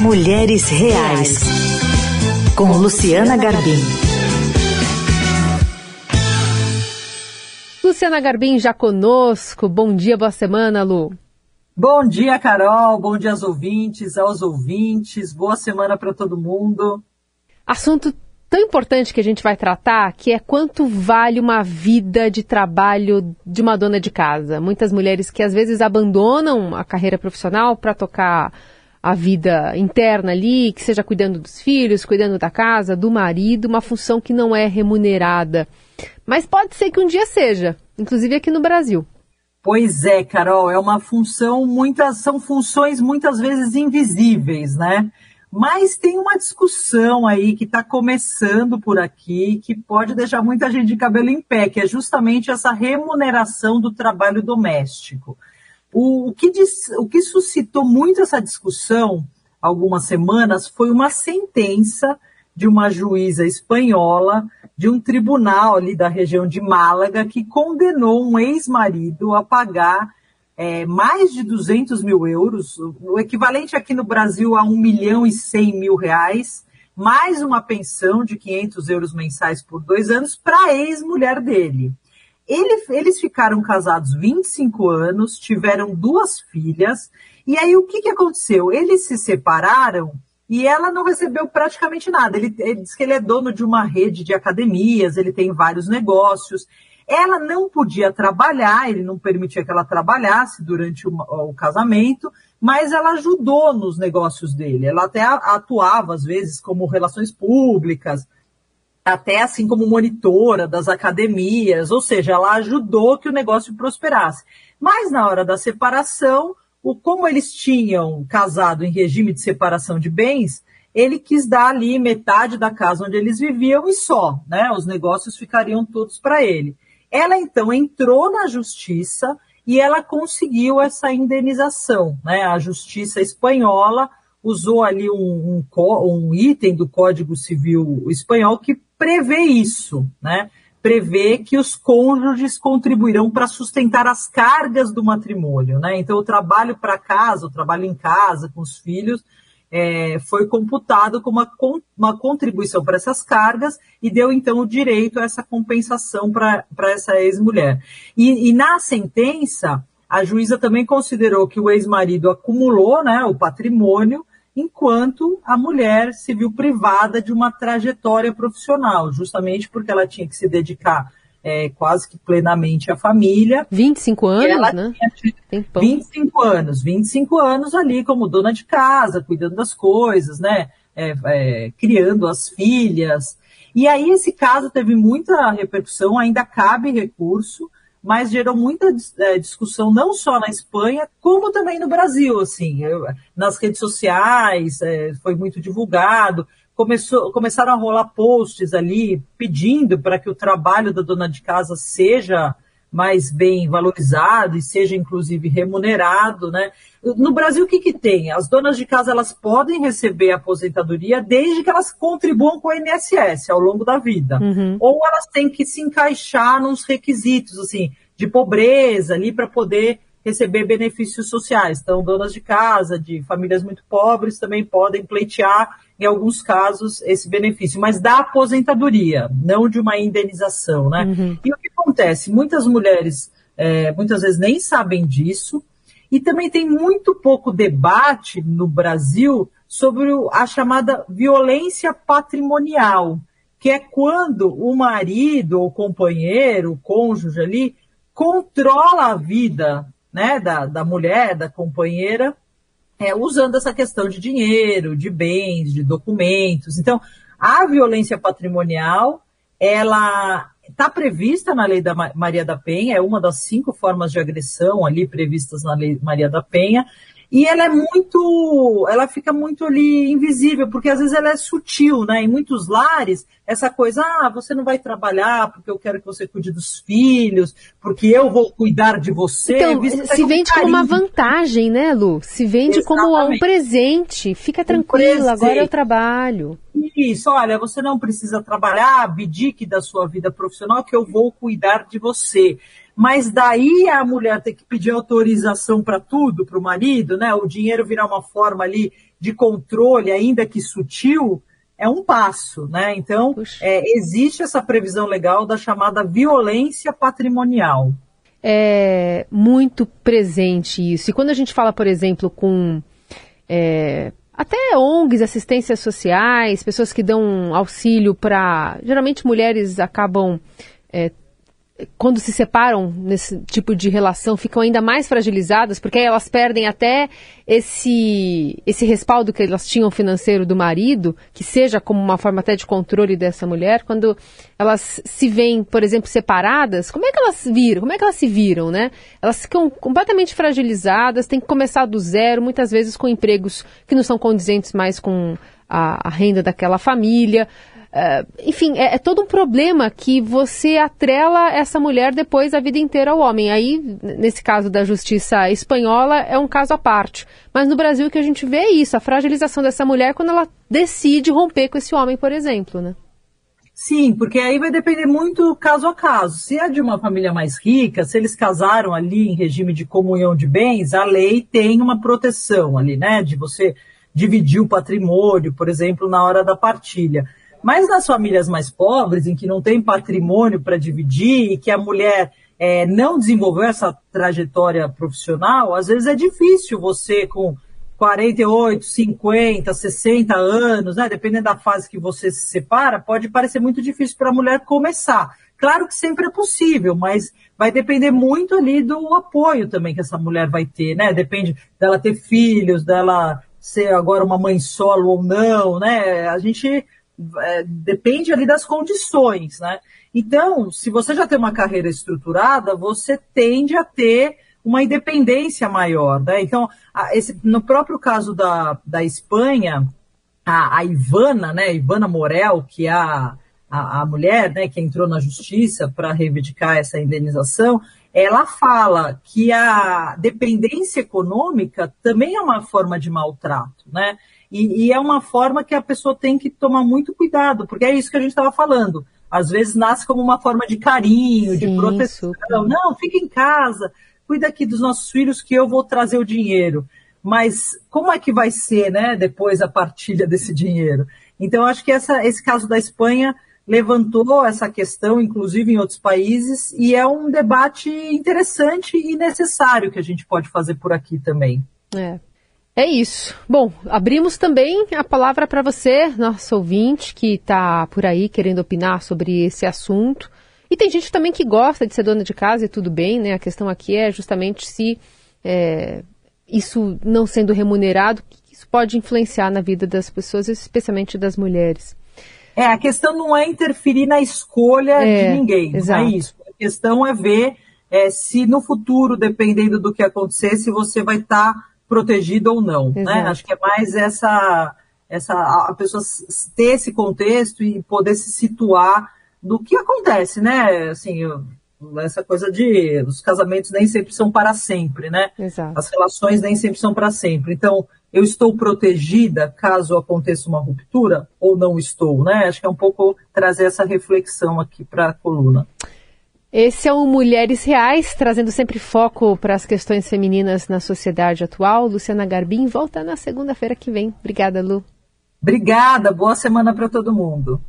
Mulheres Reais, com Luciana Garbim. Luciana Garbim já conosco. Bom dia, boa semana, Lu. Bom dia, Carol. Bom dia aos ouvintes, aos ouvintes. Boa semana para todo mundo. Assunto tão importante que a gente vai tratar, que é quanto vale uma vida de trabalho de uma dona de casa. Muitas mulheres que às vezes abandonam a carreira profissional para tocar a vida interna ali, que seja cuidando dos filhos, cuidando da casa, do marido, uma função que não é remunerada. Mas pode ser que um dia seja, inclusive aqui no Brasil. Pois é, Carol, é uma função, muitas são funções muitas vezes invisíveis, né? Mas tem uma discussão aí que está começando por aqui, que pode deixar muita gente de cabelo em pé, que é justamente essa remuneração do trabalho doméstico. O, o, que, diz, o que suscitou muito essa discussão algumas semanas foi uma sentença de uma juíza espanhola de um tribunal ali da região de Málaga que condenou um ex-marido a pagar é, mais de 200 mil euros, o equivalente aqui no Brasil a 1 milhão e 100 mil reais, mais uma pensão de 500 euros mensais por dois anos para a ex-mulher dele. Ele, eles ficaram casados 25 anos, tiveram duas filhas, e aí o que, que aconteceu? Eles se separaram e ela não recebeu praticamente nada. Ele, ele diz que ele é dono de uma rede de academias, ele tem vários negócios. Ela não podia trabalhar, ele não permitia que ela trabalhasse durante o, o casamento, mas ela ajudou nos negócios dele. Ela até atuava, às vezes, como relações públicas, até assim como monitora das academias, ou seja, ela ajudou que o negócio prosperasse. Mas na hora da separação, o, como eles tinham casado em regime de separação de bens, ele quis dar ali metade da casa onde eles viviam e só, né? Os negócios ficariam todos para ele. Ela então entrou na justiça e ela conseguiu essa indenização. Né? A justiça espanhola usou ali um, um, um, item do Código Civil espanhol que prevê isso, né? prevê que os cônjuges contribuirão para sustentar as cargas do matrimônio. Né? Então, o trabalho para casa, o trabalho em casa com os filhos, é, foi computado como uma, uma contribuição para essas cargas e deu então o direito a essa compensação para essa ex-mulher. E, e, na sentença, a juíza também considerou que o ex-marido acumulou né, o patrimônio, enquanto a mulher se viu privada de uma trajetória profissional, justamente porque ela tinha que se dedicar é, quase que plenamente a família. 25 anos, ela né? Tinha 25 anos, 25 anos ali como dona de casa, cuidando das coisas, né? É, é, criando as filhas. E aí esse caso teve muita repercussão, ainda cabe recurso, mas gerou muita é, discussão não só na Espanha, como também no Brasil, assim, eu, nas redes sociais, é, foi muito divulgado. Começou, começaram a rolar posts ali pedindo para que o trabalho da dona de casa seja mais bem valorizado e seja inclusive remunerado, né? No Brasil o que que tem? As donas de casa elas podem receber aposentadoria desde que elas contribuam com o INSS ao longo da vida, uhum. ou elas têm que se encaixar nos requisitos assim de pobreza ali para poder receber benefícios sociais. Então, donas de casa, de famílias muito pobres, também podem pleitear, em alguns casos, esse benefício, mas da aposentadoria, não de uma indenização, né? Uhum. E o que acontece? Muitas mulheres, é, muitas vezes nem sabem disso, e também tem muito pouco debate no Brasil sobre a chamada violência patrimonial, que é quando o marido, o companheiro, o cônjuge ali, controla a vida né, da, da mulher, da companheira, é, usando essa questão de dinheiro, de bens, de documentos. Então, a violência patrimonial, ela está prevista na lei da Maria da Penha, é uma das cinco formas de agressão ali previstas na lei Maria da Penha, e ela é muito, ela fica muito ali invisível, porque às vezes ela é sutil, né? Em muitos lares, essa coisa, ah, você não vai trabalhar porque eu quero que você cuide dos filhos, porque eu vou cuidar de você. Então, se vende como uma vantagem, né, Lu? Se vende Exatamente. como um presente. Fica tranquila, um agora eu trabalho. Isso, olha, você não precisa trabalhar, abdique da sua vida profissional que eu vou cuidar de você. Mas daí a mulher ter que pedir autorização para tudo, para o marido, né? O dinheiro virar uma forma ali de controle, ainda que sutil, é um passo, né? Então, é, existe essa previsão legal da chamada violência patrimonial. É muito presente isso. E quando a gente fala, por exemplo, com é, até ONGs, assistências sociais, pessoas que dão auxílio para. Geralmente mulheres acabam é, quando se separam nesse tipo de relação, ficam ainda mais fragilizadas, porque elas perdem até esse, esse respaldo que elas tinham financeiro do marido, que seja como uma forma até de controle dessa mulher, quando elas se veem, por exemplo, separadas, como é que elas viram? Como é que elas se viram, né? Elas ficam completamente fragilizadas, têm que começar do zero, muitas vezes com empregos que não são condizentes mais com a, a renda daquela família. Uh, enfim, é, é, todo um problema que você atrela essa mulher depois a vida inteira ao homem. Aí, nesse caso da justiça espanhola, é um caso à parte. Mas no Brasil que a gente vê é isso, a fragilização dessa mulher quando ela decide romper com esse homem, por exemplo, né? Sim, porque aí vai depender muito caso a caso. Se é de uma família mais rica, se eles casaram ali em regime de comunhão de bens, a lei tem uma proteção ali, né? De você dividir o patrimônio, por exemplo, na hora da partilha. Mas nas famílias mais pobres, em que não tem patrimônio para dividir e que a mulher é, não desenvolveu essa trajetória profissional, às vezes é difícil você com 48, 50, 60 anos, né, dependendo da fase que você se separa, pode parecer muito difícil para a mulher começar. Claro que sempre é possível, mas vai depender muito ali do apoio também que essa mulher vai ter, né? Depende dela ter filhos, dela ser agora uma mãe solo ou não, né? A gente é, depende ali das condições, né? Então, se você já tem uma carreira estruturada, você tende a ter uma independência maior, né? Então, a, esse, no próprio caso da, da Espanha, a, a Ivana, né, Ivana Morel, que é a, a, a mulher, né, que entrou na justiça para reivindicar essa indenização, ela fala que a dependência econômica também é uma forma de maltrato, né? E, e, é uma forma que a pessoa tem que tomar muito cuidado, porque é isso que a gente estava falando. Às vezes nasce como uma forma de carinho, Sim, de proteção. Super. Não, fica em casa, cuida aqui dos nossos filhos que eu vou trazer o dinheiro. Mas como é que vai ser, né, depois a partilha desse dinheiro? Então, acho que essa, esse caso da Espanha levantou essa questão, inclusive em outros países, e é um debate interessante e necessário que a gente pode fazer por aqui também. É, é isso. Bom, abrimos também a palavra para você, nosso ouvinte, que está por aí querendo opinar sobre esse assunto. E tem gente também que gosta de ser dona de casa e tudo bem, né? A questão aqui é justamente se é, isso não sendo remunerado, isso pode influenciar na vida das pessoas, especialmente das mulheres. É, a questão não é interferir na escolha é, de ninguém, exato. não é isso. A questão é ver é, se no futuro, dependendo do que acontecer, se você vai estar tá protegido ou não, né? Acho que é mais essa, essa a pessoa ter esse contexto e poder se situar do que acontece, né? Assim, essa coisa de os casamentos nem sempre são para sempre, né? Exato. As relações nem sempre são para sempre. Então, eu estou protegida caso aconteça uma ruptura ou não estou, né? Acho que é um pouco trazer essa reflexão aqui para a coluna. Esse é o Mulheres Reais, trazendo sempre foco para as questões femininas na sociedade atual. Luciana Garbim volta na segunda-feira que vem. Obrigada, Lu. Obrigada, boa semana para todo mundo.